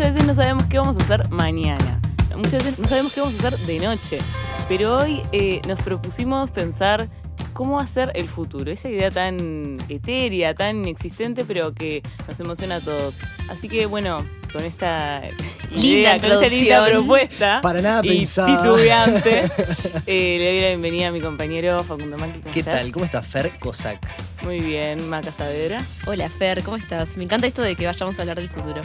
muchas veces no sabemos qué vamos a hacer mañana. Muchas veces no sabemos qué vamos a hacer de noche. Pero hoy eh, nos propusimos pensar cómo hacer el futuro. Esa idea tan etérea, tan inexistente, pero que nos emociona a todos. Así que bueno, con esta Linda idea, con esta linda propuesta Para nada y pensada. titubeante, eh, le doy la bienvenida a mi compañero Facundo Manqui. ¿Cómo ¿Qué estás? tal? ¿Cómo está Fer Cossack? Muy bien, Maca Saavedra. Hola Fer, ¿cómo estás? Me encanta esto de que vayamos a hablar del futuro.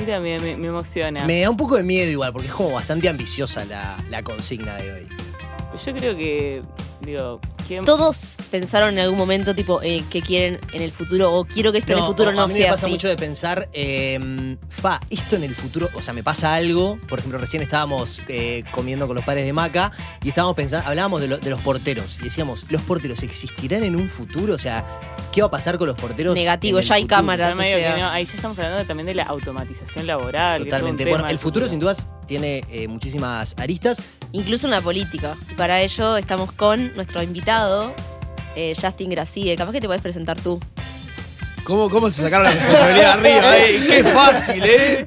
Y también me, me emociona. Me da un poco de miedo igual, porque es como bastante ambiciosa la, la consigna de hoy. Yo creo que, digo, Todos pensaron en algún momento, tipo, eh, que quieren en el futuro o quiero que esto en el futuro a no mí me sea pasa así. mucho de pensar, eh, fa, esto en el futuro, o sea, me pasa algo. Por ejemplo, recién estábamos eh, comiendo con los padres de Maca y estábamos pensando, hablábamos de, lo- de los porteros y decíamos, ¿los porteros existirán en un futuro? O sea, ¿qué va a pasar con los porteros? Negativo, en el ya hay futuro? cámaras. medio o sea. que no, ahí ya estamos hablando también de la automatización laboral. que es todo un Totalmente. tema Bueno, el del futuro sin dudas tiene eh, muchísimas aristas. Incluso en la política. Y para ello estamos con nuestro invitado, eh, Justin Gracide. Capaz que te podés presentar tú. ¿Cómo, ¿Cómo se sacaron la responsabilidad arriba? eh? ¡Qué fácil, eh!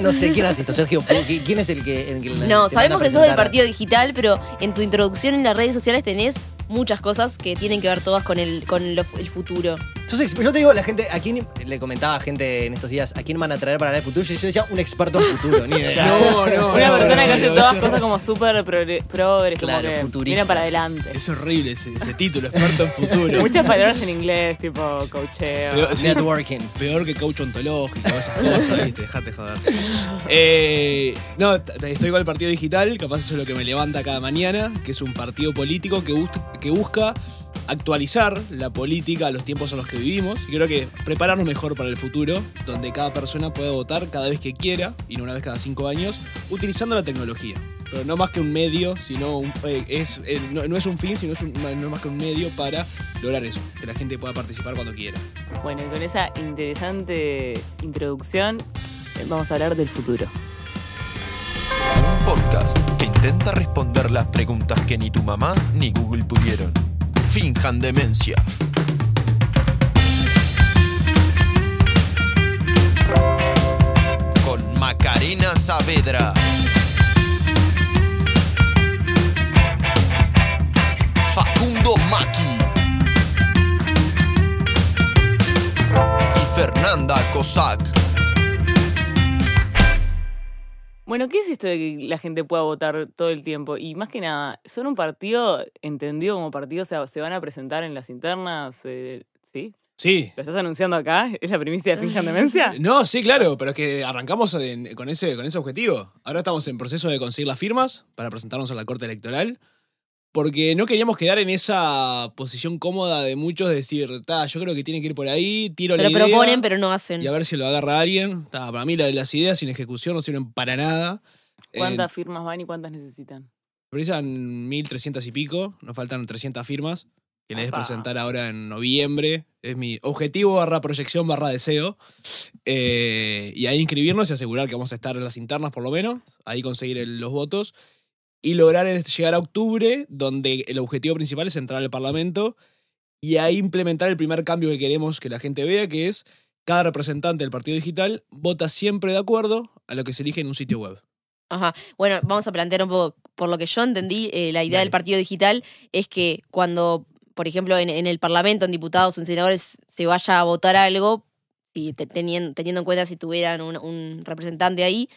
No sé quién hace esto, Sergio. ¿qui- ¿Quién es el que.? el que No, sabemos que sos del partido digital, pero en tu introducción en las redes sociales tenés muchas cosas que tienen que ver todas con el, con lo- el futuro. Entonces, yo te digo, la gente, ¿a quién le comentaba a gente en estos días, a quién van a traer para hablar del futuro? Yo, yo decía un experto en futuro, ni idea. No, no. Una no, persona que hace no, todas cosas como súper progre- progres, como Claro, que futuristas. mira para adelante. Es horrible ese, ese título, experto en futuro. Muchas palabras en inglés, tipo coacheo. Sí, Networking. peor que coach ontológico, esas cosas, ¿viste? Dejate joder. Eh, no, estoy con el partido digital, capaz eso es lo que me levanta cada mañana, que es un partido político que, bus- que busca actualizar la política a los tiempos en los que vivimos y creo que prepararnos mejor para el futuro, donde cada persona pueda votar cada vez que quiera y no una vez cada cinco años, utilizando la tecnología. Pero no más que un medio, sino un- eh, es, eh, no, no es un fin, sino es un- no es más que un medio para lograr eso, que la gente pueda participar cuando quiera. Bueno, y con esa interesante introducción, eh, vamos a hablar del futuro. Un podcast que intenta responder las preguntas que ni tu mamá ni Google pudieron. Finjan demencia. Con Macarena Saavedra. Facundo Maki. Y Fernanda Cossack. Bueno, ¿qué es esto de que la gente pueda votar todo el tiempo? Y más que nada, ¿son un partido entendido como partido? O sea, ¿se van a presentar en las internas? Eh, ¿Sí? Sí, ¿Lo estás anunciando acá? ¿Es la primicia de Finjan Demencia? No, sí, claro, pero es que arrancamos en- con, ese, con ese objetivo. Ahora estamos en proceso de conseguir las firmas para presentarnos a la Corte Electoral. Porque no queríamos quedar en esa posición cómoda de muchos de decir, ta, yo creo que tiene que ir por ahí, tiro Pero la idea proponen, pero no hacen. y a ver si lo agarra alguien. Ta, para mí la- las ideas sin ejecución no sirven para nada. ¿Cuántas Eh, firmas van y cuántas necesitan? precisan 1.300 y pico, nos faltan 300 firmas que les presentar ahora en noviembre. Es mi objetivo barra proyección barra deseo. Eh, y ahí inscribirnos y asegurar que vamos a estar en las internas por lo menos. Ahí conseguir el- los votos. Y lograr llegar a octubre, donde el objetivo principal es entrar al Parlamento y ahí implementar el primer cambio que queremos que la gente vea, que es cada representante del Partido Digital vota siempre de acuerdo a lo que se elige en un sitio web. Ajá. Bueno, vamos a plantear un poco, por lo que yo entendí, eh, la idea Dale. del partido digital es que cuando, por ejemplo, en, en el Parlamento, en diputados o en senadores, se vaya a votar algo, si te- teniendo, teniendo en cuenta si tuvieran un, un representante ahí,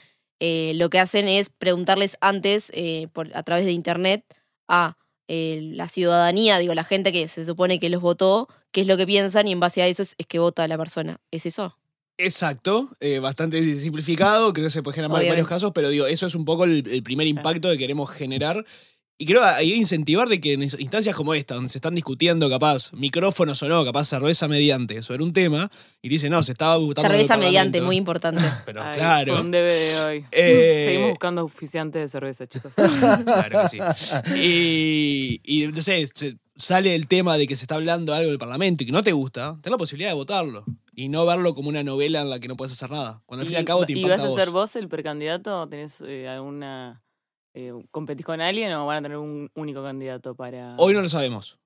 eh, lo que hacen es preguntarles antes, eh, por, a través de internet, a eh, la ciudadanía, digo, la gente que se supone que los votó, qué es lo que piensan y en base a eso es, es que vota la persona. ¿Es eso? Exacto, eh, bastante simplificado, creo que se puede generar en Obviamente. varios casos, pero digo, eso es un poco el, el primer impacto que queremos generar. Y creo ahí incentivar de que en instancias como esta, donde se están discutiendo capaz micrófonos o no, capaz cerveza mediante sobre un tema, y dice, no, se estaba el Cerveza mediante, Parlamento". muy importante. Pero Ay, claro. Fue un debe de hoy. Eh, Seguimos buscando auspiciantes de cerveza, chicos. Claro que sí. Y, y no sé, sale el tema de que se está hablando algo del Parlamento y que no te gusta, ten la posibilidad de votarlo. Y no verlo como una novela en la que no puedes hacer nada. Cuando al fin y al cabo te ¿Y impacta vas a vos. ser vos el precandidato? ¿Tenés eh, alguna. Eh, ¿Competís con alguien o van a tener un único candidato para.? Hoy no lo sabemos.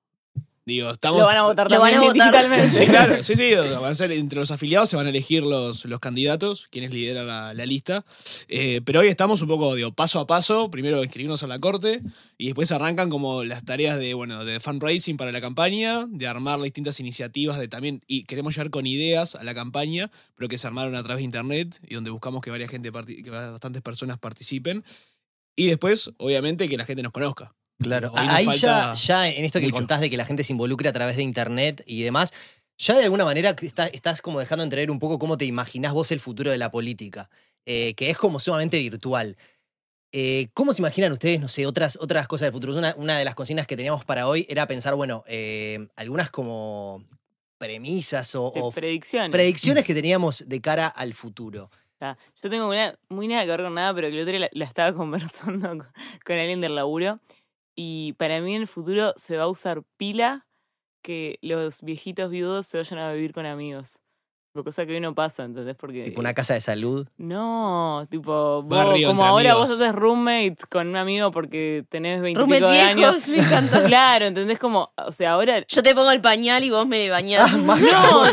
Digo, estamos. Lo van a votar Lo van también a votar. digitalmente. Sí, claro, sí, sí. Van a ser, entre los afiliados se van a elegir los, los candidatos, quienes lideran la, la lista. Eh, pero hoy estamos un poco, digo, paso a paso. Primero inscribirnos a la corte y después arrancan como las tareas de, bueno, de fundraising para la campaña, de armar distintas iniciativas de también, y queremos llegar con ideas a la campaña, pero que se armaron a través de internet y donde buscamos que varias gente, que bastantes personas participen. Y después, obviamente, que la gente nos conozca. Claro, Hoy ahí ya, ya en esto que mucho. contás de que la gente se involucre a través de internet y demás, ya de alguna manera está- estás como dejando entrever un poco cómo te imaginás vos el futuro de la política, eh, que es como sumamente virtual. Eh, ¿Cómo se imaginan ustedes, no sé, otras, otras cosas del futuro? Una, una de las consignas que teníamos para hoy era pensar, bueno, eh, algunas como premisas o, o Predicciones. predicciones que teníamos de cara al futuro. Ah, Yo tengo una muy nada que ver con nada, pero que el otro día la, la estaba conversando con, con alguien del laburo. Y para mí en el futuro se va a usar pila que los viejitos viudos se vayan a vivir con amigos. Cosa que hoy no pasa, ¿entendés? Porque. Tipo una casa de salud. No, tipo, vos, Barrio como ahora amigos. vos haces roommate con un amigo porque tenés 20 Roommate de años. viejos, me encanta. Claro, ¿entendés? Como, o sea, ahora Yo te pongo el pañal y vos me bañás. Ah, No,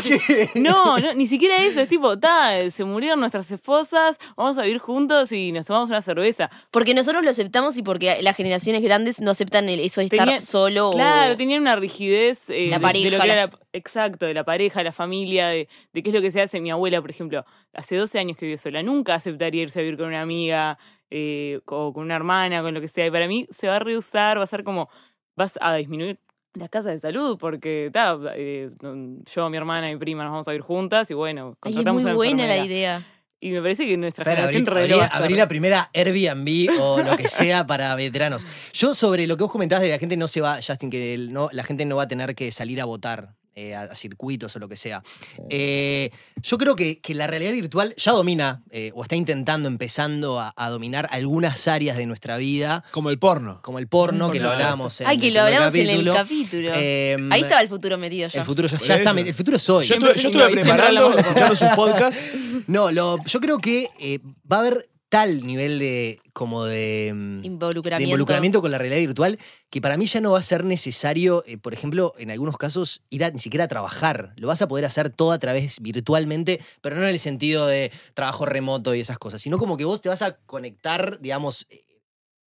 No, no, ni siquiera eso. Es tipo, ta, se murieron nuestras esposas, vamos a vivir juntos y nos tomamos una cerveza. Porque nosotros lo aceptamos y porque las generaciones grandes no aceptan el- eso de estar Tenía- solo. o- Claro, tenían una rigidez eh, La de- pareja, de, lo que era la- la- exacto, de la pareja, la familia, de, de qué es lo que se hace. Mi abuela, por ejemplo, hace 12 años que vive sola, nunca aceptaría irse a vivir con una amiga eh, o con una hermana, con lo que sea. Y para mí se va a reusar, va a ser como, vas a disminuir las casas de salud, porque ta, eh, yo, mi hermana y mi prima nos vamos a vivir juntas y bueno, Ay, es contratamos muy buena la idea. Y me parece que nuestra abrí, generación abrí- va a hacer. abrí la primera Airbnb o lo que sea para veteranos. Yo sobre lo que vos comentabas de la gente no se va, Justin, que el- no, la gente no va a tener que salir a votar eh, a, a circuitos o lo que sea. Eh, yo creo que, que la realidad virtual ya domina eh, o está intentando, empezando a, a dominar algunas áreas de nuestra vida, Como el porno. como el porno, que lo hablábamos en Ay, que el lo hablamos en el capítulo. Eh, Ahí estaba el futuro metido ya. El futuro ya, ya está, el futuro es hoy. Yo estuve, preparando, escuchando sus podcasts. No, lo, yo creo que eh, va a haber tal nivel de como de, mm, de Involucramiento. involucramiento con la realidad virtual que para mí ya no va a ser necesario, eh, por ejemplo, en algunos casos, ir a, ni siquiera a trabajar. Lo vas a poder hacer todo a través virtualmente, pero no en el sentido de trabajo remoto y esas cosas, sino como que vos te vas a conectar, digamos, eh,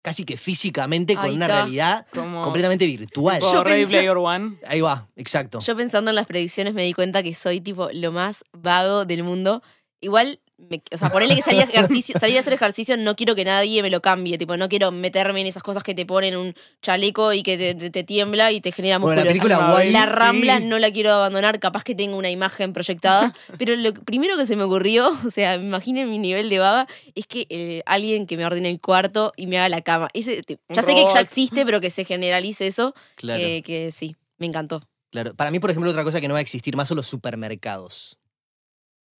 casi que físicamente con una está. realidad Como, completamente virtual. Yo Ready pensé- Player One. Ahí va, exacto. Yo pensando en las predicciones me di cuenta que soy tipo lo más vago del mundo. Igual, me- o sea, ponerle que salir a, ejercicio, salir a hacer ejercicio no quiero que nadie me lo cambie. Tipo, no quiero meterme en esas cosas que te ponen un chaleco y que te, te- te tiembla y te genera Bueno, la película Wall-E, La sí. rambla no la quiero abandonar, capaz que tengo una imagen proyectada. pero lo primero que se me ocurrió, o sea, imaginen mi nivel de vaga, es que eh, alguien que me ordene el cuarto y me haga la cama. Ese, ya sé que ya existe, pero que se generalice eso, Claro, que, que sí, me encantó. claro. Para mí, por ejemplo, otra cosa que no va a existir más son los supermercados.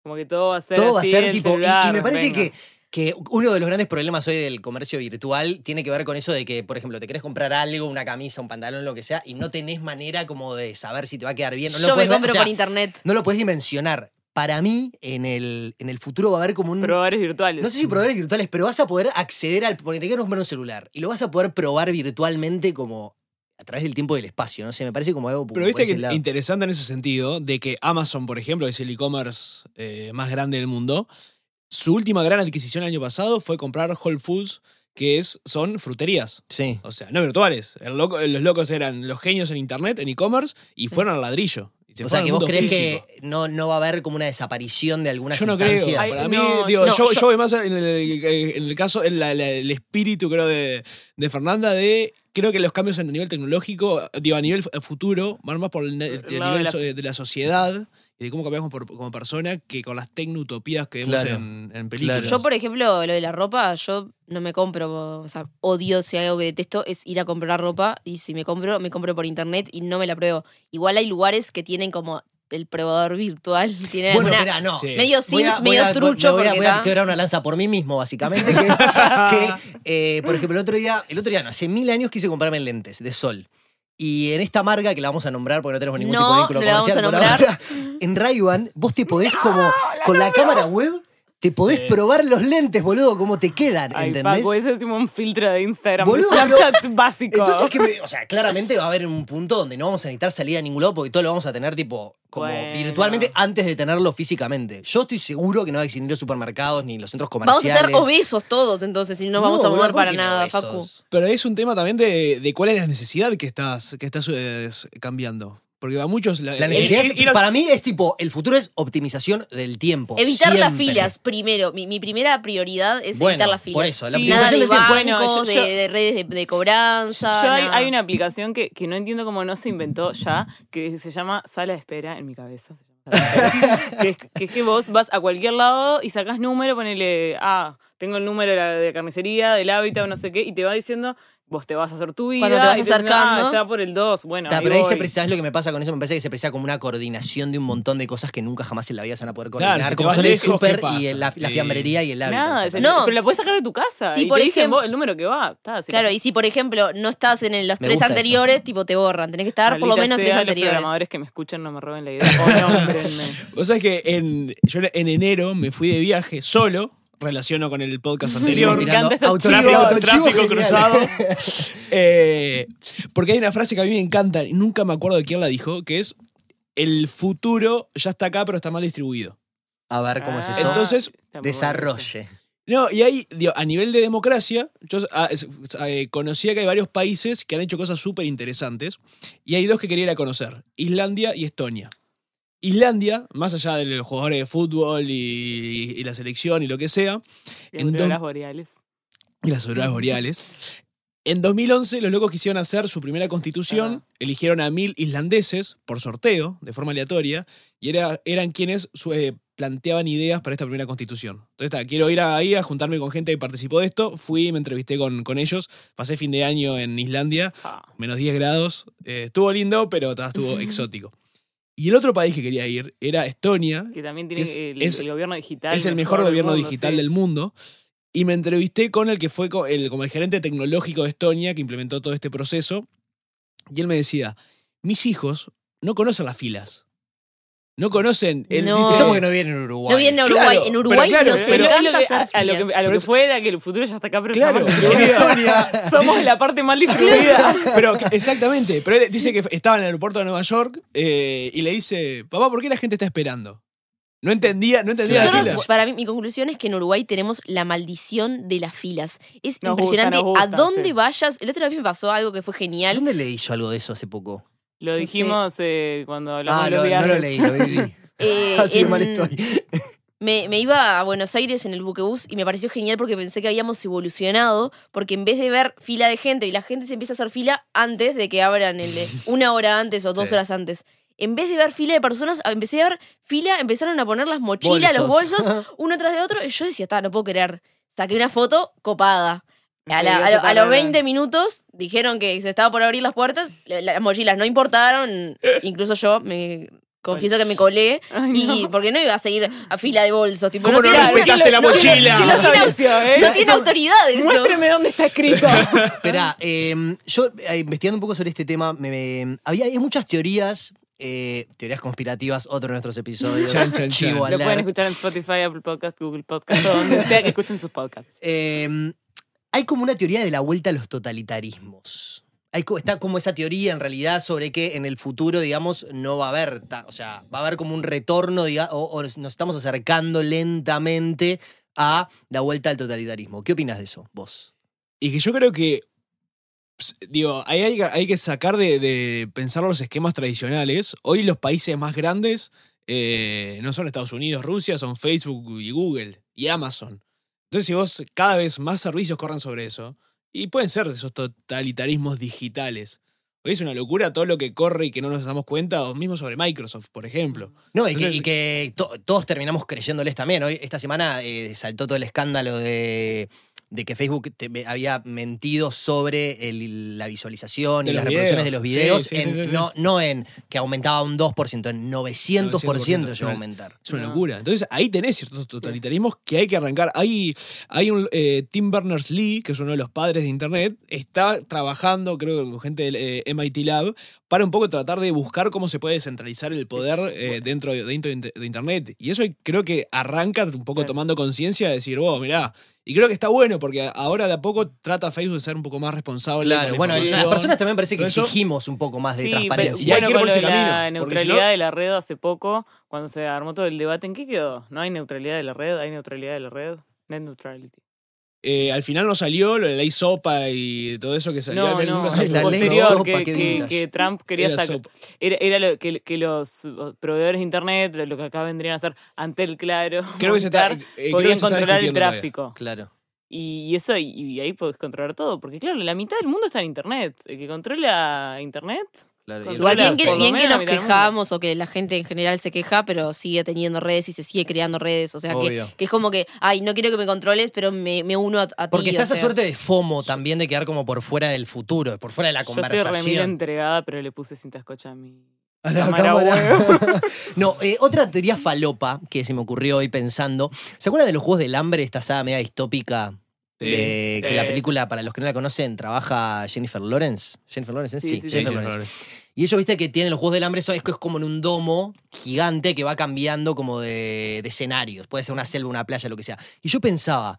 Como que todo va a ser Todo va a ser tipo. y- me parece venga. que, que uno de los grandes problemas hoy del comercio virtual tiene que ver con eso de que, por ejemplo, te querés comprar algo, una camisa, un pantalón, lo que sea, y no tenés manera como de saber si te va a quedar bien. No lo Yo me podés ver, compro o sea, por internet. No lo puedes dimensionar. Para mí, en el, en el futuro va a haber como un. Proveedores virtuales. No sé si proveedores virtuales, pero vas a poder acceder al. Porque te quieres comprar un celular y lo vas a poder probar virtualmente como a través del tiempo y del espacio. No sé, me parece como algo Pero viste que lado. es interesante en ese sentido, de que Amazon, por ejemplo, que es el e-commerce eh, más grande del mundo, su última gran adquisición el año pasado fue comprar Whole Foods, que es, son fruterías. Sí. O sea, no virtuales. El loco- los locos eran los genios en internet, en e-commerce, y fueron al ladrillo. Se O sea, que vos crees físico. que no, no va a haber como una desaparición de algunas Yo no creo. Para mí, no, digo, no, yo, yo- yo voy más en el, en el caso, en la- la- el espíritu, creo, de, de Fernanda, de. Creo que los cambios a nivel tecnológico, digo, a nivel futuro, van más por el, nivel de la- so- de la sociedad y de cómo cambiamos por- como persona que con las tecnutopías que vemos Claro. en, en películas. Claro. Yo, por ejemplo, lo de la ropa, yo no me compro, o sea, odio si hay algo que detesto es ir a comprar ropa y si me compro, me compro por internet y no me la pruebo. Igual hay lugares que tienen como el probador virtual, tiene Bueno, una- no. Sí. medio a- Sims, voy medio a- trucho, voy a, voy quebrar una lanza por mí mismo, básicamente, que es que, eh, por ejemplo, el otro día, el otro día, no, hace mil años quise comprarme lentes de sol. Y en esta marca, que la vamos a nombrar porque no tenemos ningún No, tipo de vínculo no la vamos comercial a por nombrar. ahora, en ray en vos te podés como, con la cámara web, Te podés Sí. probar los lentes, boludo, cómo te quedan, Ay, ¿entendés? Paco, ese es como un filtro de Instagram. Boludo, Snapchat básico. Entonces, que me- o sea, claramente va a haber un punto donde no vamos a necesitar salir a ningún lado porque todo lo vamos a tener tipo como Bueno. virtualmente antes de tenerlo físicamente. Yo estoy seguro que no va a existir los supermercados ni los centros Vamos a comerciales. ser obesos todos, entonces, y no vamos a ¿cómo para no nada, obesos? Facu. Pero es un tema también de, de cuál es la necesidad que estás, que estás eh, cambiando. Porque a muchos... La necesidad es- para mí es tipo, el futuro es optimización del tiempo. Evitar las filas, primero. Mi, mi primera prioridad es Bueno, evitar las filas. por eso, la Sí, Nada optimización de del tiempo. bancos, Bueno, yo- de, de redes de, de cobranza. Yo hay, una aplicación que, que no entiendo cómo no se inventó ya, que se llama Sala de Espera en mi cabeza. se llama Sala de Espera, que, es, que es que vos vas a cualquier lado y sacás número, ponele, ah, tengo el número de la de carnicería, del hábitat, o no sé qué, y te va diciendo, vos te vas a hacer tu vida. Cuando te vas y decís, acercando. "Ah, está por el 2, bueno, Ta, ahí pero ahí se voy". precisa, ¿sabes lo que me pasa con eso? Me parece que se precisa como una coordinación de un montón de cosas que nunca jamás en la vida se van a poder Claro, coordinar. te como son el súper y el- la, la Sí. fiambrería y el hábitat. Nada, o sea, No. pero la puedes sacar de tu casa. Sí, y por te dicen ejemplo- vos el número que va. Está, si Claro, la- y si por ejemplo no estás en el- los Me tres eso. anteriores, tipo te borran. Tenés que estar por lo menos tres anteriores. Los programadores que me escuchan no me roben la idea. Vos sabés que en, yo en enero me fui de viaje solo, relaciono con el podcast anterior. me encanta este Autochivo, chivo, autochivo tráfico cruzado. Eh, porque hay una frase que a mí me encanta y nunca me acuerdo de quién la dijo, que es el futuro ya está acá, pero está mal distribuido. A ver cómo es Ah, eso. Entonces, bueno Desarrolle. No, y ahí, digo, a nivel de democracia, yo ah, es- eh, conocía que hay varios países que han hecho cosas súper interesantes, y hay dos que quería ir a conocer, Islandia y Estonia. Islandia, más allá de los jugadores de fútbol y, y la selección y lo que sea, Y en do- boreales. y las auroras boreales, en 2011 los locos quisieron hacer su primera constitución, Ah. eligieron a mil islandeses por sorteo, de forma aleatoria, y era, eran quienes su- eh, planteaban ideas para esta primera constitución. Entonces, está, quiero ir ahí a juntarme con gente que participó de esto, fui, me entrevisté con, con ellos, pasé fin de año en Islandia, Ah, menos 10 grados, eh, estuvo lindo, pero estuvo exótico. Y el otro país que quería ir era Estonia, que también tiene Es- el, es- el gobierno digital. es el mejor gobierno del mundo, digital sí. del mundo. Y me entrevisté con el que fue el, como el gerente tecnológico de Estonia, que implementó todo este proceso. Y él me decía, mis hijos no conocen las filas. No conocen. Él No. dice, Eso porque no viene en Uruguay. No viene a Claro, Uruguay. en pero Uruguay claro, nos pero- Pero es lo encanta que- hacer a, a lo que, filas. a lo que es- fue era que el futuro ya está acá, pero Claro, está mal Somos la parte mal distribuida. Pero exactamente, pero él dice que estaba en el aeropuerto de Nueva York eh, y le dice, papá, ¿por qué la gente está esperando? No entendía, no entendía la Nosotros, fila. para mí, mi conclusión es que en Uruguay tenemos la maldición de las filas. Es Nos impresionante. gusta, nos gusta, a dónde sí. vayas. El otro vez me pasó algo que fue genial. ¿Dónde leí yo algo de eso hace poco? Lo dijimos eh, cuando hablamos Ah, de los lo- no viajes. lo leí, lo viví. Eh, Así de en- mal estoy. Me, me iba a Buenos Aires en el buquebús y me pareció genial porque pensé que habíamos evolucionado, porque en vez de ver fila de gente y la gente se empieza a hacer fila antes de que abran el, una hora antes o dos Sí. horas antes. En vez de ver fila de personas, empecé a ver fila, empezaron a poner las mochilas, los Bolsos. bolsos, uno tras de otro, y yo decía, está, no puedo creer. Saqué una foto copada. A, la- Sí, a lo- eso a los también. 20 minutos dijeron que se estaba por abrir las puertas, la- las mochilas no importaron, incluso yo me confieso que me colé, Ay, y no. porque no iba a seguir a fila de bolsos, tipo, ¿Cómo no tiene- respetaste la no tiene- mochila? ¿Quién lo estableció, eh? no tiene autoridad eso. Muéstreme dónde está escrito. Esperá, eh, yo eh, investigando un poco sobre este tema, me, me- había hay muchas teorías, eh, teorías conspirativas, otro de nuestros episodios. Chan, chan, Chivo chan. Lo pueden escuchar en Spotify, Apple Podcast, Google Podcast, o donde sea que escuchen sus podcasts. Eh, hay como una teoría de la vuelta a los totalitarismos. Hay, está como esa teoría en realidad sobre que en el futuro, digamos, no va a haber, o sea, va a haber como un retorno, o, nos estamos acercando lentamente a la vuelta al totalitarismo. ¿Qué opinas de eso, vos? Y que yo creo que, digo, hay, que sacar de, de pensar los esquemas tradicionales. Hoy los países más grandes eh, no son Estados Unidos, Rusia, son Facebook y Google y Amazon. Entonces, si vos cada vez más servicios corren sobre eso, y pueden ser esos totalitarismos digitales. Hoy es una locura todo lo que corre y que no nos damos cuenta, o mismo sobre Microsoft, por ejemplo. No, y que, Entonces- y que to- todos terminamos creyéndoles también. Hoy, esta semana eh, saltó todo el escándalo de, de que Facebook te- había mentido sobre el- la visualización De y las reproducciones de los videos, Sí, sí, sí, en- sí, sí. No, no en que aumentaba un 2%, en 900%, llegó a aumentar. Es una No. locura. Entonces ahí tenés ciertos totalitarismos que hay que arrancar. Hay, hay un eh, Tim Berners-Lee, que es uno de los padres de Internet, está trabajando, creo que con gente del eh, MIT Lab, para un poco tratar de buscar cómo se puede descentralizar el poder eh, dentro de, dentro de de Internet. Y eso creo que arranca un poco Claro. tomando conciencia de decir, oh, mirá. Y creo que está bueno porque ahora de a poco trata Facebook de ser un poco más responsable. con Claro, la bueno, las personas también parece que exigimos un poco más de Sí, transparencia. Y hay Pero, que ir por con ese la camino, si neutralidad no- de la red hace poco, cuando se armó todo el debate, ¿en qué quedó? ¿No hay neutralidad de la red? ¿Hay neutralidad de la red? Net neutrality. Eh, al final no salió lo de la ley sopa y todo eso que salió. No, no, la ley sopa, que, Trump quería Era sacar. sopa. Era, era lo que, que los proveedores de internet, lo que acá vendrían a hacer ante el claro, Creo que se está, montar, eh, creo que podían se controlar el todavía. tráfico. Claro. Y, y eso, y, y ahí podés controlar todo. Porque claro, la mitad del mundo está en internet. El que controla internet. Claro. Igual bien que, bien nos quejamos o que la gente en general se queja, pero sigue teniendo redes y se sigue creando redes. O sea, que, es como que, ay, no quiero que me controles, pero me, me uno a, a Porque ti. está o esa sea. suerte de FOMO también de quedar como por fuera del futuro, por fuera de la Yo estoy conversación. entregada, pero le puse cinta escocha a mi. A la cámara no, eh, otra teoría falopa que se me ocurrió hoy pensando. ¿Se acuerdan de los Juegos del Hambre, esta saga media distópica? Sí. de que la película, para los que no la conocen, trabaja Jennifer Lawrence. Jennifer Lawrence, ¿eh? Sí, Sí, sí, sí. Jennifer Lawrence. Y ellos, viste, que tienen los Juegos del Hambre, eso es, que es como en un domo gigante que va cambiando como de, de escenarios. Puede ser una selva, una playa, lo que sea. Y yo pensaba,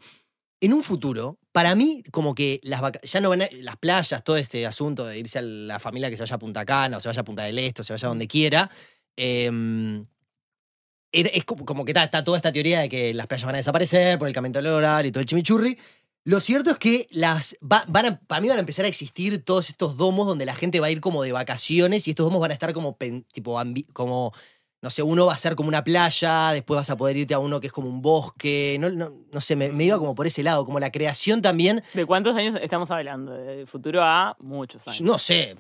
en un futuro, para mí, como que las ya no van a- las playas, todo este asunto de irse a la familia que se vaya a Punta Cana, o se vaya a Punta del Este, o se vaya a donde quiera. em, es como, que está, está toda esta teoría de que las playas van a desaparecer por el cambio horario y todo el chimichurri. Lo cierto es que las va- van a- para mí van a empezar a existir todos estos domos donde la gente va a ir como de vacaciones y estos domos van a estar como, tipo, ambi- como no sé, uno va a ser como una playa, después vas a poder irte a uno que es como un bosque, no, no, no sé, me, me iba como por ese lado, como la creación también, ¿De cuántos años estamos hablando? De futuro a muchos años. no sé,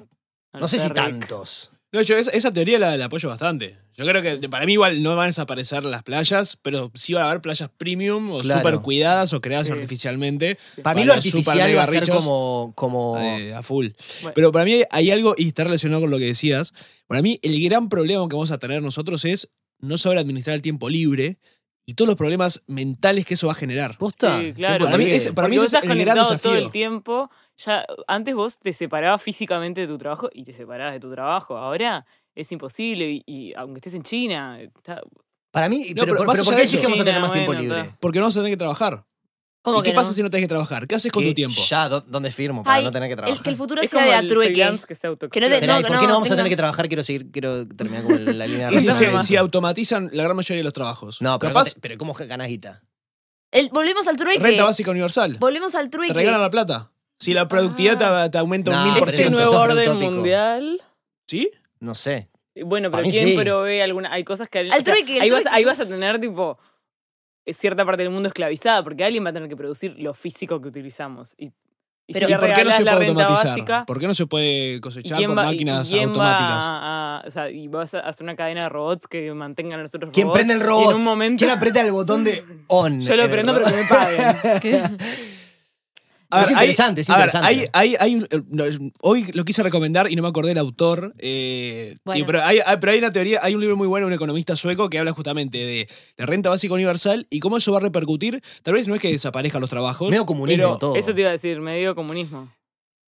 no sé si tantos. No, yo esa, esa teoría la, la apoyo bastante. Yo creo que para mí igual no van a desaparecer las playas, pero sí va a haber playas premium o Claro. super cuidadas o creadas Sí. artificialmente Para mí lo artificial va a ser como, como eh, a full. Bueno. Pero para mí hay algo, y está relacionado con lo que decías, para mí el gran problema que vamos a tener nosotros es no saber administrar el tiempo libre y todos los problemas mentales que eso va a generar. posta. Sí, claro. Para mí ese- para mí vos ese es estás el gran conectado todo el tiempo. Ya, antes vos te separabas físicamente de tu trabajo y te separabas de tu trabajo. Ahora es imposible. Y, y aunque estés en China, está- Para mí, No, pero, pero pero ¿por qué decís que vamos a tener China, más tiempo bueno, libre? está. Porque no vas a tener que trabajar. ¿Cómo ¿Y qué pasa si no tenés que trabajar? ¿Qué haces con tu tiempo? Ya, ¿dó- ¿dónde firmo para Ay, no tener que trabajar? el, que el futuro es sea de atrueque. que se Que no te- autoexplota. Espera, ¿y no, ¿Por qué no, vamos a tener que trabajar? Quiero seguir, quiero terminar con la línea de si, si automatizan la gran mayoría de los trabajos. No, pero, capaz pero ¿cómo ganás guita? El- volvemos al trueque. renta básica universal. Volvemos al Te trueque. regalan la plata. Si la productividad Ah. te, te aumenta No, un mil pero por Este eso ciento. nuevo orden tópico. mundial. ¿Sí? No sé. Bueno, Para pero mí ¿quién sí. provee alguna? Hay cosas que. Al trueque, el ahí, vas, trueque. ahí vas a tener, tipo, eh, cierta parte del mundo esclavizada, porque alguien va a tener que producir lo físico que utilizamos. Y, y Pero- si ¿Y le por qué no regalás se la puede renta automatizar? básica. ¿Por qué no se puede ¿Y cosechar quién con va, y máquinas quién automáticas? va a, a- o sea, y vas a hacer una cadena de robots que mantengan a los otros ¿Quién robots? prende el Y robot? en un momento. ¿Quién aprieta el botón de on? Yo lo prendo, pero que me paguen. ¿Qué? A Es ver, interesante, es a ver, interesante. hay- hay- hay un- no, es- hoy lo quise recomendar y no me acordé del autor. eh, Bueno. y- pero, hay, hay- pero hay una teoría, hay un libro muy bueno de un economista sueco que habla justamente de la renta básica universal y cómo eso va a repercutir. Tal vez no es que desaparezcan los trabajos. Medio comunismo pero todo. Eso te iba a decir, medio comunismo.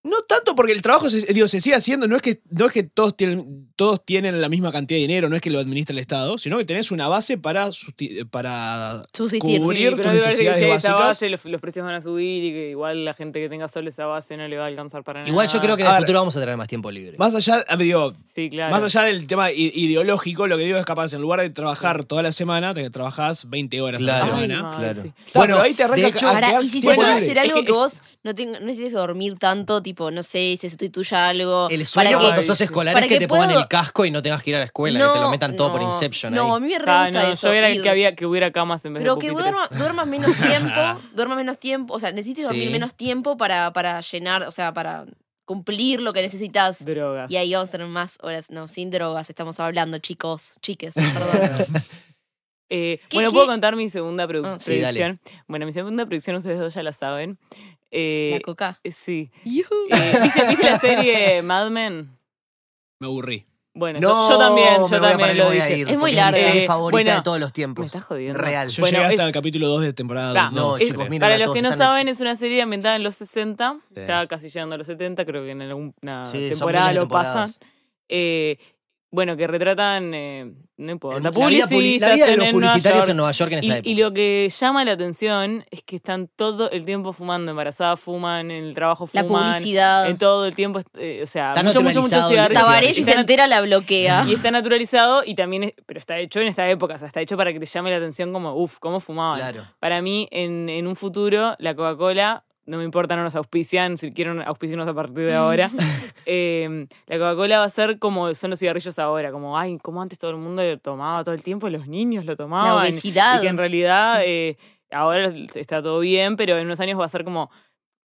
No tanto porque el trabajo se, digo, se sigue haciendo, no es que, no es que todos, tienen, todos tienen la misma cantidad de dinero, no es que lo administra el Estado, sino que tenés una base para, susti- para Subsistir. Cubrir Sí, tus pero me parece que necesidades si hay esa básicas. base, los, los precios van a subir y que igual la gente que tenga solo esa base no le va a alcanzar para nada. Igual yo creo que en el ver. futuro vamos a tener más tiempo libre. Más allá, digo, Sí, claro. Más allá del tema ideológico, lo que digo es capaz, en lugar de trabajar toda la semana, te trabajás 20 horas a Claro. la Ay, semana. madre, Claro. sí. Pero ahí te arranca de hecho, a Ahora, y si se puede hacer algo que, que- vos no, tengas- no necesites dormir tanto, tipo, no sé, se sustituya algo. El sueño para que- cuando sos sí. escolar para es que, que te pongan puedo- el casco y no tengas que ir a la escuela, que te lo metan todo por no, Inception No, a mí me re Ah, gusta no, eso. yo era el que había que hubiera camas en vez Pero de que duerma- duermas menos tiempo, duermas menos tiempo, o sea, necesitas dormir menos tiempo para, para llenar, o sea, para cumplir lo que necesitas. Drogas. Y ahí vamos a tener más horas, no, sin drogas estamos hablando, chicos, chiques, perdón. Eh, ¿Qué- bueno, qué? ¿puedo contar mi segunda produ- Ah, sí, dale. predicción? bueno, mi segunda predicción ustedes dos ya la saben. Eh, La coca. eh, sí. Eh, ¿viste, viste la serie Mad Men? Me aburrí. Bueno, No, yo, yo también, me yo voy a también lo voy a dije. ir, Es muy porque larga. mi serie Eh, favorita bueno, de todos los tiempos. me estás jodiendo. Real. Yo Bueno, llegué hasta es- el capítulo 2 de temporada. Va, No, es- chicos, miren Para a los que no en saben, es una serie ambientada en los 60, Sí. ya casi llegando a los 70, creo que en alguna Sí, temporada lo pasan. Eh, bueno, que retratan, eh, no importa, La vida, publi- publicistas la vida de los en publicitarios York. en Nueva York en esa Y, época. y lo que llama la atención es que están todo el tiempo fumando, embarazadas fuman, en el trabajo La fuman, publicidad. en todo el tiempo, eh, o sea, Está mucho, mucho, mucho. Tabaré, si se entera, la bloquea. y está naturalizado y también, es- pero está hecho en esta época, o sea, está hecho para que te llame la atención como, uff, cómo fumaban. Claro. Para mí, en, en un futuro, la Coca-Cola, no me importa, no nos auspician, si quieren auspiciarnos a partir de ahora. eh, la Coca-Cola va a ser como son los cigarrillos ahora, como, ay, como antes todo el mundo lo tomaba todo el tiempo, los niños lo La tomaban. obesidad. Y que en realidad eh, ahora está todo bien, pero en unos años va a ser como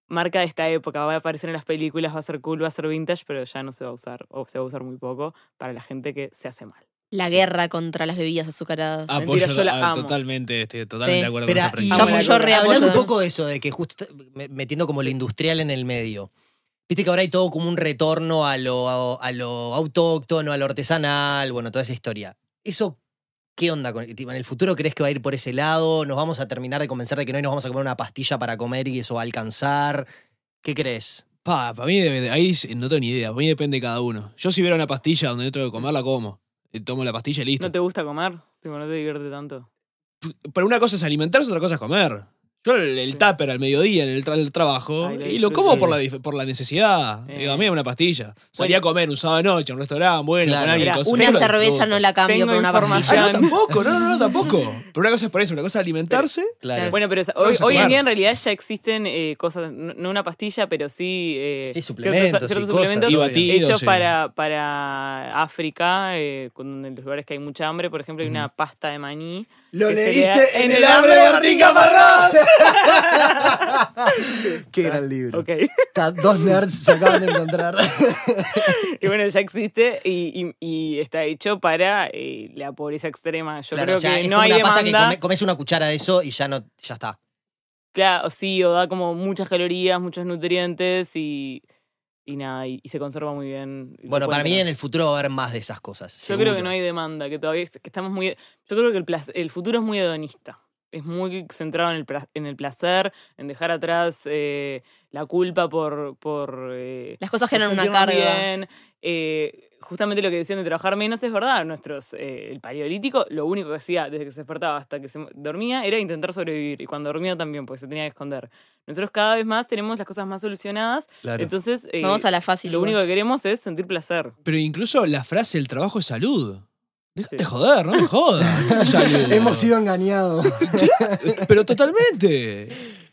marca de esta época, va a aparecer en las películas, va a ser cool, va a ser vintage, pero ya no se va a usar, o se va a usar muy poco para la gente que se hace mal. La guerra contra las bebidas azucaradas. Ah, Apoyo, yo la ah, amo. totalmente, estoy totalmente Sí. de acuerdo con esa yo re apoyo hablando un poco de eso, de que justo me- metiendo como lo industrial en el medio. Viste que ahora hay todo como un retorno a lo, a lo autóctono, a lo artesanal, bueno, toda esa historia. ¿Eso qué onda? Con, tipo, ¿En el futuro crees que va a ir por ese lado? ¿Nos vamos a terminar de convencer de que no hoy nos vamos a comer una pastilla para comer y eso va a alcanzar? ¿Qué crees? Pa, para mí, ahí no tengo ni idea. Para mí depende de cada uno. Yo si hubiera una pastilla donde no tengo que comer, la como. Y tomo la pastilla y listo. ¿No te gusta comer? Tipo, ¿No te divierte tanto? Pero una cosa es alimentarse, otra cosa es comer. Yo el, el Sí. tupper al mediodía en el, tra- el trabajo Ay, y lo como por la, dif- por la necesidad. Eh. Digo, a mí es una pastilla. Salía a comer un sábado de noche en un restaurante, bueno, Claro. con alguien. Mira, cosas- Una yo cerveza no la cambio Tengo por una información. Ah, pastilla. no, tampoco, no, no, no, tampoco. Pero una cosa es por eso, una cosa es alimentarse. Claro. Bueno, pero hoy, en día en realidad ya existen eh, cosas, no una pastilla, pero sí, eh, Sí, ciertos- suplementos ciertos y suplementos cosas, batidos. hechos sí. para, para África, eh, con- en los lugares que hay mucha hambre. Por ejemplo, hay una pasta de maní. Lo leíste en el hambre de Martín Caparrós. Qué gran libro. Ok. Ta- Dos nerds se acaban de encontrar. y bueno, ya existe y, y- y está hecho para eh, la pobreza extrema. Yo Claro, creo o sea, que es no como hay una pasta que demanda. come- comes una cuchara de eso y ya no, ya está. Claro, sí, o da como muchas calorías, muchos nutrientes y, y nada, y, y se conserva muy bien. Bueno, para mí en el futuro va a haber más de esas cosas. Yo creo que no hay demanda, que todavía que estamos muy... Yo creo que el futuro es muy hedonista. Es muy centrado en el, en el placer, en dejar atrás eh, la culpa por... por eh, Las cosas generan una carga. bien. Eh, justamente lo que decían de trabajar menos es verdad. Nuestros, eh, el paleolítico, lo único que hacía desde que se despertaba hasta que se dormía era intentar sobrevivir. Y cuando dormía también, porque se tenía que esconder. Nosotros cada vez más tenemos las cosas más solucionadas. Claro. Entonces, eh, Vamos a la fácil. lo único que queremos es sentir placer. Pero incluso la frase el trabajo es salud. Déjate Sí. joder, no me jodas. Hemos sido engañados. Pero totalmente.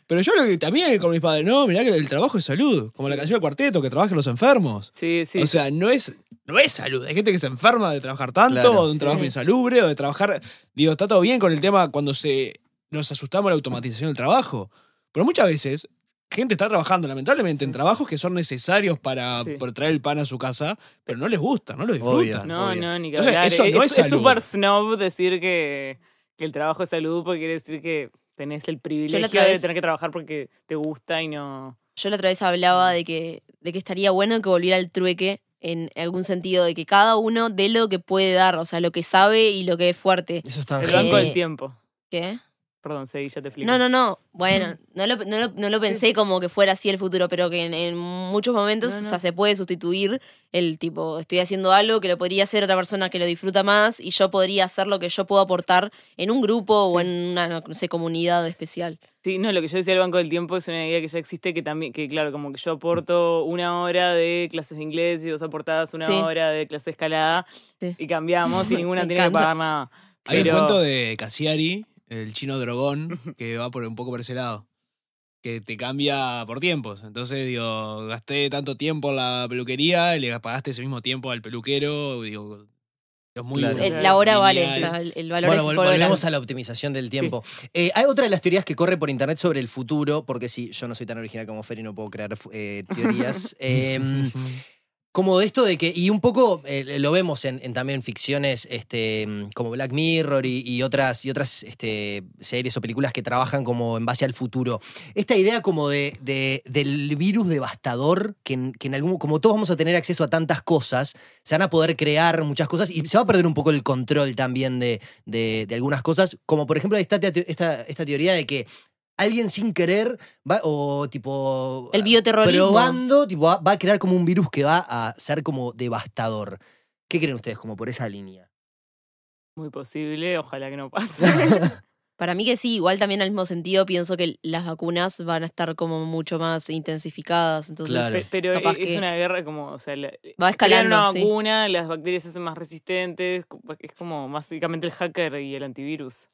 Pero yo lo que también con mis padres, no, mirá que el trabajo es salud. Como la canción del cuarteto, que trabajen los enfermos. Sí, sí. o sea, no es, no es salud. Hay gente que se enferma de trabajar tanto, Claro. o de un trabajo Sí. insalubre, o de trabajar. Digo, está todo bien con el tema cuando se nos asustamos a la automatización del trabajo. Pero muchas veces, gente está trabajando, lamentablemente, en trabajos que son necesarios para, Sí. para traer el pan a su casa, pero no les gusta, no lo Obvio. disfrutan. No, obvio. no, ni que Entonces, hablar. eso no es es salud. súper snob decir que, que el trabajo es salud porque quiere decir que tenés el privilegio de tener que trabajar porque te gusta y no... Yo la otra vez hablaba de que, de que estaría bueno que volviera al trueque en algún sentido, de que cada uno dé lo que puede dar, o sea, lo que sabe y lo que es fuerte. Eso está El Eh, banco del tiempo. ¿Qué? Perdón, seguí, ya te explico. No, no, no. Bueno, no lo, no lo- no lo pensé como que fuera así el futuro, pero que en, en muchos momentos No, no. o sea, se puede sustituir el tipo, estoy haciendo algo que lo podría hacer otra persona que lo disfruta más y yo podría hacer lo que yo puedo aportar en un grupo o en una, no sé, comunidad especial. Sí, no, lo que yo decía del banco del tiempo es una idea que ya existe que también, que claro, como que yo aporto una hora de clases de inglés y vos aportás una Sí. hora de clase de escalada Sí. y cambiamos y ninguna tiene que pagar nada. Hay un cuento de Cassiari, el chino drogón, que va por un poco por ese lado. Que te cambia por tiempos. Entonces, digo, gasté tanto tiempo en la peluquería y le pagaste ese mismo tiempo al peluquero. Digo, es muy. Claro. El- la hora vale, o lineal. sea, el, el valor Bueno, es volvemos a la optimización del tiempo. Eh, hay otra de las teorías que corre por internet sobre el futuro, porque sí, yo no soy tan original como Fer y no puedo crear eh, teorías. Eh, como de esto de que, y un poco eh, lo vemos en, en también ficciones este, como Black Mirror y, otras, y otras este, series o películas que trabajan como en base al futuro. Esta idea como de, de- del virus devastador, que, en- que en algún, como todos vamos a tener acceso a tantas cosas, se van a poder crear muchas cosas y se va a perder un poco el control también de, de- algunas cosas, como por ejemplo esta teoría de que alguien sin querer va, o tipo El bioterrorismo. probando, tipo, va, va a crear como un virus que va a ser como devastador. ¿Qué creen ustedes como por esa línea? Muy posible, ojalá que no pase. Para mí que sí, igual también al mismo sentido pienso que las vacunas van a estar como mucho más intensificadas. Entonces, Claro. Pe- Pero Capaz es que- una guerra como, o sea, la- Va crean escalando, una sí. vacuna, las bacterias se hacen más resistentes, es como básicamente el hacker y el antivirus.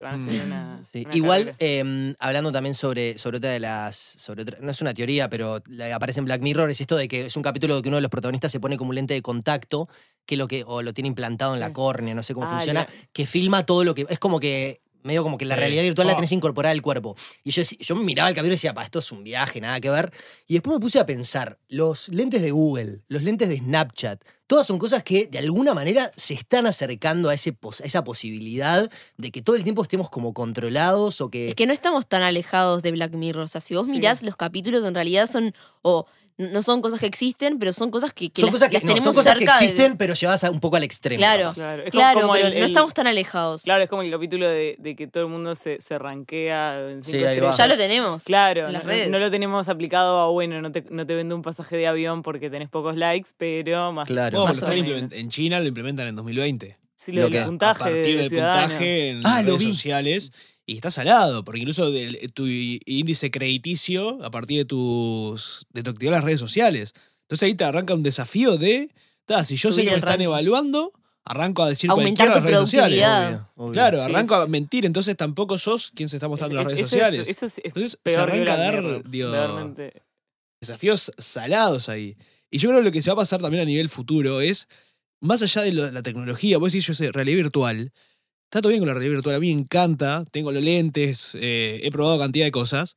Van a ser Mm. una, Sí, una Igual, eh, hablando también sobre, sobre otra de las. Sobre otra- no es una teoría, pero la- aparece en Black Mirror, es esto de que es un capítulo de que uno de los protagonistas se pone como un lente de contacto, que lo que, o lo tiene implantado en la córnea, no sé cómo Ah, funciona, que filma todo lo que. Es como que. Medio como que la Sí. realidad virtual la Oh. tenés incorporada al cuerpo. Y yo, yo miraba el capítulo y decía, pa, esto es un viaje, nada que ver. Y después me puse a pensar, los lentes de Google, los lentes de Snapchat, todas son cosas que de alguna manera se están acercando a, ese a esa posibilidad de que todo el tiempo estemos como controlados o que... Es que no estamos tan alejados de Black Mirror. O sea, si vos Sí. mirás los capítulos, en realidad son. O no son cosas que existen, pero son cosas que, que son las, cosas que, las no, son tenemos cosas que cerca de- existen, pero llevadas a- un poco al extremo. Claro. Claro, como- Claro, como pero el- no el- estamos tan alejados. Claro, es como el capítulo de, de que todo el mundo se, se rankea en Sí, cinco estrellas. Ya lo tenemos. Claro, en las no, redes. no lo tenemos aplicado a, bueno, no te, no te vendo un pasaje de avión porque tenés pocos likes, pero más, Claro. Bueno, más o menos. en China lo implementan en 2020. Sí, ¿Lo lo del A puntaje a partir de del ciudadanos. puntaje en Ah, redes vi. sociales. Y está salado, porque incluso del- tu índice crediticio a partir de tus de tu actividad en las redes sociales. Entonces ahí te arranca un desafío de, ta, si yo sé que me están ranking. evaluando, arranco a decir Aumentar cualquiera tu en las redes sociales. productividad. Obvio, obvio. Claro, Sí, arranco a mentir, entonces tampoco sos quien se está mostrando en las Es- redes sociales. eso es, es Entonces se arranca a dar, digo, desafíos salados ahí. Y yo creo que lo que se va a pasar también a nivel futuro es, más allá de lo- la tecnología, vos decís, yo sé, realidad virtual. Está todo bien con la realidad virtual, a mí me encanta, tengo los lentes, eh, he probado cantidad de cosas.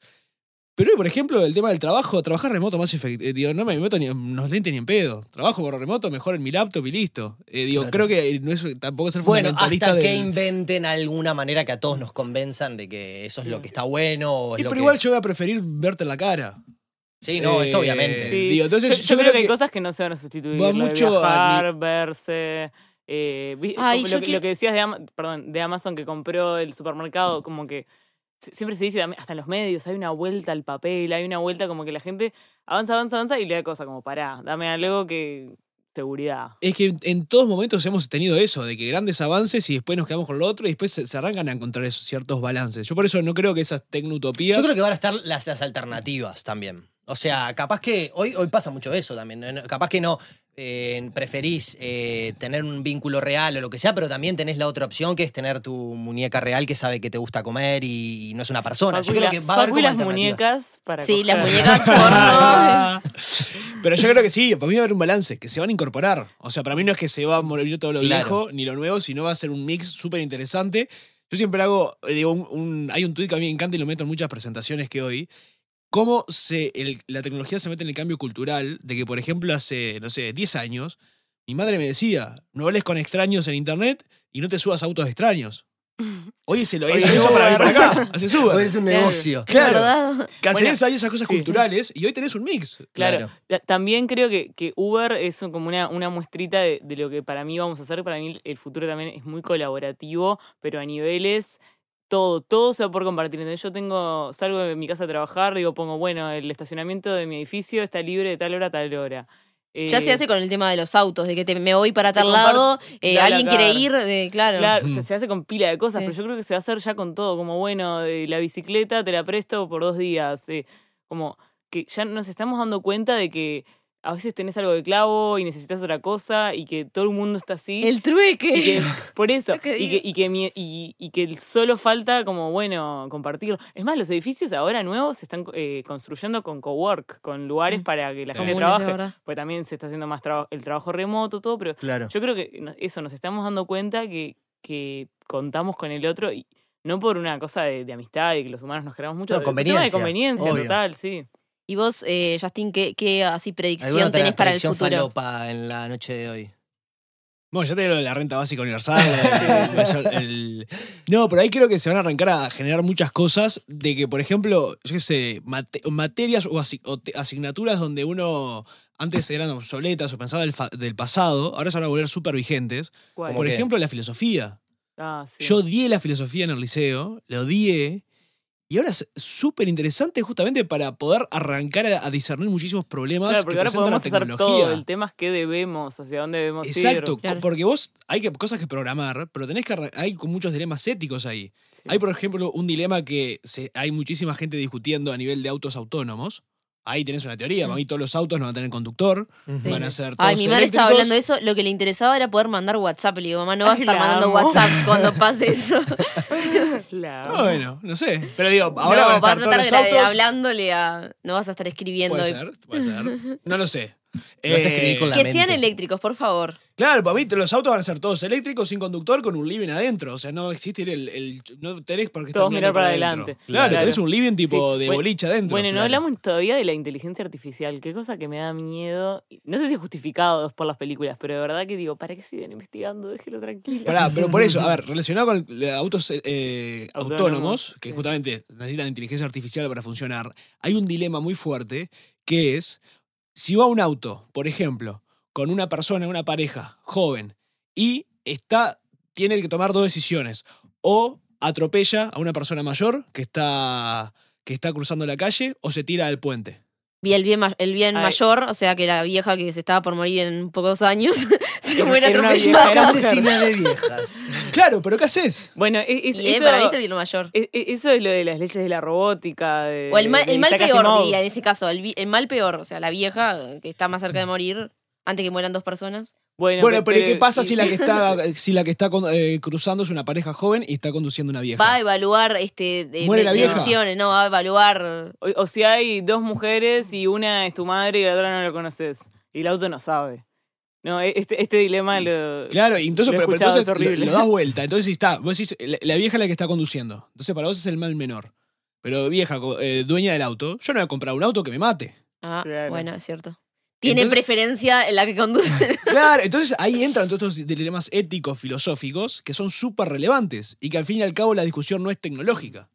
Pero, por ejemplo, el tema del trabajo, trabajar remoto más efectivo. digo, no me meto ni en los lentes ni en pedo. Trabajo por remoto, mejor en mi laptop y listo. Eh, digo, Claro. creo que no es tampoco ser Bueno, fundamentalista hasta que del- inventen alguna manera que a todos nos convenzan de que eso es lo que está bueno. O es Y lo pero que- igual yo voy a preferir verte en la cara. Sí, no, eso eh, obviamente. Sí, digo, entonces yo, yo yo creo creo que hay cosas que no se van a sustituir. va de mucho a verse. Eh, Ay, lo, que- que- lo que decías de, Ama- perdón, de Amazon que compró el supermercado, como que si- siempre se dice, hasta en los medios, hay una vuelta al papel, hay una vuelta como que la gente avanza, avanza, avanza y le da cosa como, pará, dame algo que... Seguridad. Es que en- todos momentos hemos tenido eso, de que grandes avances y después nos quedamos con lo otro y después se, se arrancan a encontrar esos ciertos balances. Yo por eso no creo que esas tecnutopías... Yo creo que van a estar las, las alternativas también. O sea, capaz que hoy, hoy pasa mucho eso también. Capaz que no eh, preferís eh, tener un vínculo real o lo que sea, pero también tenés la otra opción que es tener tu muñeca real que sabe que te gusta comer y, no es una persona. Yo creo que va a haber como las muñecas para Sí, las muñecas porno. Pero yo creo que sí, para mí va a haber un balance, que se van a incorporar. O sea, para mí no es que se va a morir todo lo Claro. viejo ni lo nuevo, sino va a ser un mix súper interesante. Yo siempre hago, eh, digo, un, un- hay un tuit que a mí me encanta y lo meto en muchas presentaciones que hoy. Cómo se, el- la tecnología se mete en el cambio cultural, de que, por ejemplo, hace, no sé, 10 años, mi madre me decía, no hables con extraños en internet y no te subas a autos extraños. Hoy se lo hizo es para para acá. Hace Uber. Hoy es un Claro. negocio. Claro. verdad. Que hace Bueno, 10 años esas cosas sí. culturales y hoy tenés un mix. Claro. Claro. Ta- También creo que, que Uber es como una, una muestrita de, de lo que para mí vamos a hacer. Para mí el futuro también es muy colaborativo, pero a niveles todo, todo se va a poder compartir. Entonces yo tengo, salgo de mi casa a trabajar, digo, pongo, bueno, el estacionamiento de mi edificio está libre de tal hora a tal hora. Ya Eh, se hace con el tema de los autos, de que te- me voy para tal lado, eh, alguien quiere ir, de, claro. Claro, Mm. se, se hace con pila de cosas, Sí. pero yo creo que se va a hacer ya con todo, como bueno, eh, la bicicleta te la presto por dos días, eh, como que ya nos estamos dando cuenta de que a veces tenés algo de clavo y necesitas otra cosa y que todo el mundo está así. El trueque. y que, por eso, y que, y, que mi- y, y que solo falta como, bueno, compartirlo. Es más, los edificios ahora nuevos se están eh, construyendo con cowork, con lugares Mm. para que la gente Comunes, es trabaje, pues también se está haciendo más traba- el trabajo remoto, todo, pero Claro. yo creo que eso, nos estamos dando cuenta que, que contamos con el otro y no por una cosa de, de amistad y que los humanos nos queramos mucho. No, conveniencia, de conveniencia, obvio. total, sí. Y vos, eh, Justin, ¿qué, qué así predicción ¿Alguna otra tenés para el predicción futuro? falopa en la noche de hoy? Bueno, ya te digo lo de la renta básica universal. el el- No, pero ahí creo que se van a arrancar a generar muchas cosas de que, por ejemplo, yo qué sé, mate- materias o, asi- o te- asignaturas donde uno antes eran obsoletas o pensaba del, fa- del pasado, ahora se van a volver súper vigentes. ¿Cuál? ¿Cómo Por qué? ejemplo, la filosofía. Ah, sí. Yo odié la filosofía en el liceo, la odié. Y ahora es súper interesante justamente para poder arrancar a, a discernir muchísimos problemas Claro, que porque ahora presenta la podemos hacer tecnología. todo. El tema es qué debemos, hacia dónde debemos Exacto, ir. Claro. porque vos hay que, cosas que programar, pero tenés que hay con muchos dilemas éticos ahí. Sí. Hay, por ejemplo, un dilema que se, hay muchísima gente discutiendo a nivel de autos autónomos. Ahí tenés una teoría, Mm. para mí todos los autos no van a tener conductor, van a ser todos Ay, mi madre estaba hablando de eso. Lo que le interesaba era poder mandar WhatsApp. Le digo, mamá, no vas a estar la mandando amo. WhatsApp cuando pase eso. La- Ah, bueno, no sé. Pero digo, ahora no, van a vas estar a todos estar los gra- autos. hablándole a. No vas a estar escribiendo. Puede ser, puede ser. No lo sé. Vas a escribir con la Que mente. sean eléctricos, por favor. Claro, para mí los autos van a ser todos eléctricos, sin conductor, con un living adentro. O sea, no existe el. el- no tenés por qué estar Todos mirar para adentro. adelante. Claro, Claro. tenés un living tipo Sí. de Bueno, boliche adentro. Bueno, no claro. hablamos todavía de la inteligencia artificial. Qué cosa que me da miedo. No sé si es justificado por las películas, pero de verdad que digo, ¿para qué siguen investigando? Déjelo tranquilo. Pará, pero por eso, a ver, relacionado con eh, autos eh, Autónomos, autónomos, que sí. justamente necesitan inteligencia artificial para funcionar, hay un dilema muy fuerte que es, si va un auto, por ejemplo, con una persona, una pareja joven, y está, tiene que tomar dos decisiones, o atropella a una persona mayor que está, que está cruzando la calle, o se tira al puente. Vi el bien, el bien Ay. mayor, o sea que la vieja que se estaba por morir en pocos años se Era- muere atropellada. era. Asesina de viejas. Claro, pero ¿qué haces? Bueno, es, es- Y eh, eso, para mí es el bien mayor. es- es- eso es lo de las leyes de la robótica. de- O el mal, de el mal peor, diría en ese caso. El, el mal peor, o sea, la vieja que está más cerca de morir antes que mueran dos personas. Bueno, Bueno, pe- pero ¿y qué pasa si la que está, si la que está con- eh, cruzando es una pareja joven y está conduciendo una vieja? Va a evaluar este, de, ¿Muere la vieja? no, va a evaluar. O, o si hay dos mujeres y una es tu madre y la otra no la conoces. Y el auto no sabe. No, e- este, este dilema lo. Claro, y entonces, Lo he pero, pero entonces es horrible. Lo, lo das vuelta. Entonces si está, vos decís, la, la vieja es la que está conduciendo. Entonces para vos es el mal menor. Pero vieja, eh, dueña del auto, yo no voy a comprar un auto que me mate. Ah, Claro. bueno, es cierto. Tiene Entonces- preferencia en la que conduce. Claro, entonces ahí entran todos estos dilemas éticos, filosóficos, que son súper relevantes. Y que al fin y al cabo la discusión no es tecnológica.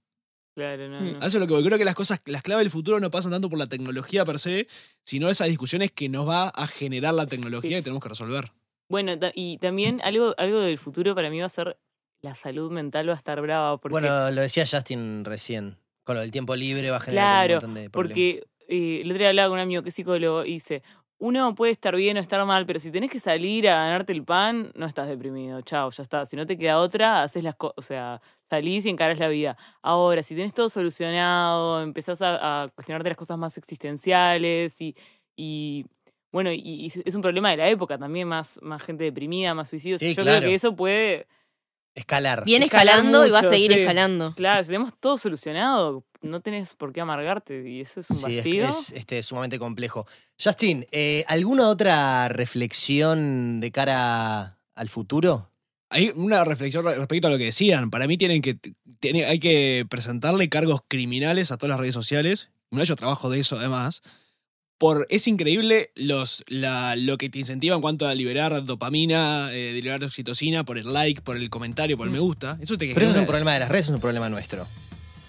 Claro, no, Mm. no. Eso es lo que voy. creo que las cosas, las claves del futuro no pasan tanto por la tecnología per se, sino esas discusiones que nos va a generar la tecnología Sí. y tenemos que resolver. Bueno, y también algo, algo del futuro para mí va a ser la salud mental va a estar brava. Porque, Bueno, lo decía Justin recién. Con lo del tiempo libre va a generar Claro, un montón de problemas. porque eh, el otro día hablaba con un amigo que es psicólogo y dice, uno puede estar bien o estar mal, pero si tenés que salir a ganarte el pan, no estás deprimido. Chao, ya está. Si no te queda otra, haces las cosas, o sea, salís y encarás la vida. Ahora, si tenés todo solucionado, empezás a, a cuestionarte las cosas más existenciales y, y bueno, y, y es un problema de la época también, más, más gente deprimida, más suicidios. Sí, Yo claro. creo que eso puede Escalar. Viene escalando y va a seguir sí. escalando. Claro, si tenemos todo solucionado, no tenés por qué amargarte y eso es un Sí, es, vacío. es, este, sumamente complejo. Justin, eh, ¿alguna otra reflexión de cara al futuro? Hay una reflexión re- respecto a lo que decían. Para mí tienen que, tiene- hay que presentarle cargos criminales a todas las redes sociales. No hecho trabajo de eso además. Por, es increíble los, la- lo que te incentiva en cuanto a liberar dopamina, eh, liberar oxitocina por el like, por el comentario, por el me gusta. Eso te Pero eso es un problema de las redes, es un problema nuestro.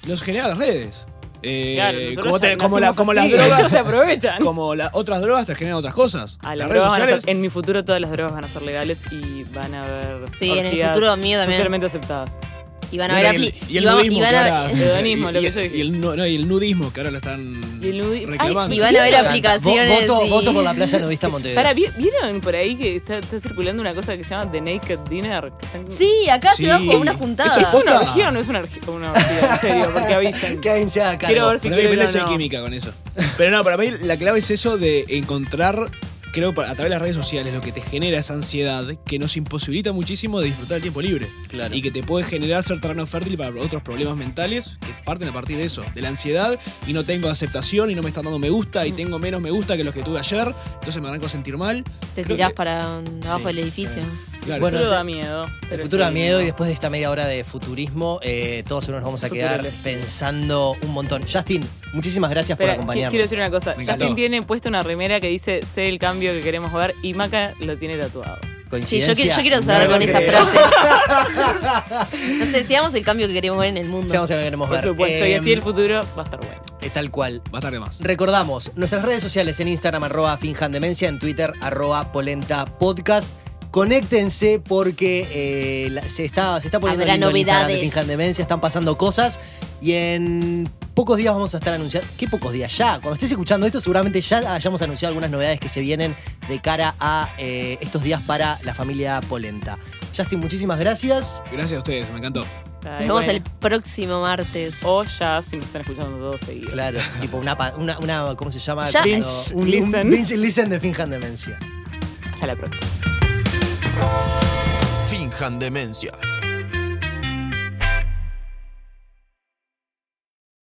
Los genera las redes. Eh, Claro, como, te- como, la- como las ellos se drogas, aprovechan. como las otras drogas te generan otras cosas. Ah, las las redes drogas van a ser- sociales. en mi futuro todas las drogas van a ser legales y van a haber Sí, en el futuro mío también. socialmente aceptadas. Y van a ver y el, y nudismo y van que a- ahora- El hedonismo, y- lo que y- yo dije. y el, nu- no, y el nudismo que ahora lo están Y el nudi- reclamando. y van a ver aplicaciones Vo- Voto, y- voto por la playa nudista Montevideo. Para, ¿vi- ¿vieron por ahí que está, está circulando una cosa que se llama The Naked Dinner? Sí, acá Sí. se va como una juntada. es ¿Es una orgía o no es una orgía? Una orgía, en serio, porque avisan. Quédense acá. Quiero ver si Para mí quieren o hay no. química con eso. Pero no, para mí la clave es eso de encontrar, creo, pa- a través de las redes sociales, lo que te genera esa ansiedad que nos imposibilita muchísimo de disfrutar el tiempo libre. Claro. Y que te puede generar ser terreno fértil para otros problemas mentales que parten a partir de eso, de la ansiedad y no tengo aceptación y no me están dando me gusta y Mm. tengo menos me gusta que los que tuve ayer, entonces me arranco a sentir mal. Te Creo tirás que- para abajo Sí, del edificio. Claro. El Bueno, futuro te- da miedo. El futuro da miedo y después de esta media hora de futurismo, eh, todos nos vamos a quedar pensando un montón. Justin, muchísimas gracias Espera, por acompañarnos. quiero decir una cosa. Me encantó. Justin tiene puesto una remera que dice sé el cambio que queremos ver y Maca lo tiene tatuado. Sí, yo quiero, yo quiero No cerrar lo con esa creo. frase. No sé, seamos el cambio que queremos ver en el mundo. Seamos el que queremos Por ver. supuesto, y así el futuro va a estar bueno. eh, Tal cual. Va a estar de más. Recordamos, nuestras redes sociales en Instagram, arroba finjandemencia, en Twitter, arroba polenta podcast. Conéctense porque eh, la- se, está, se está poniendo Habrá lindo el Instagram de novedades. Finjandemencia, están pasando cosas y en pocos días vamos a estar anunciando. ¿Qué pocos días? Ya, cuando estés escuchando esto, seguramente ya hayamos anunciado algunas novedades que se vienen de cara a eh, estos días para la familia Polenta. Justin, muchísimas gracias. Gracias a ustedes, me encantó. Ay, Nos vemos bueno. el próximo martes. O ya, si nos están escuchando todos seguidos. Claro, tipo una, pa- una, una- ¿cómo se llama? Ya. Cuando- Binge un, un listen. binge listen de Finjandemencia. Hasta la próxima. Finjan demencia.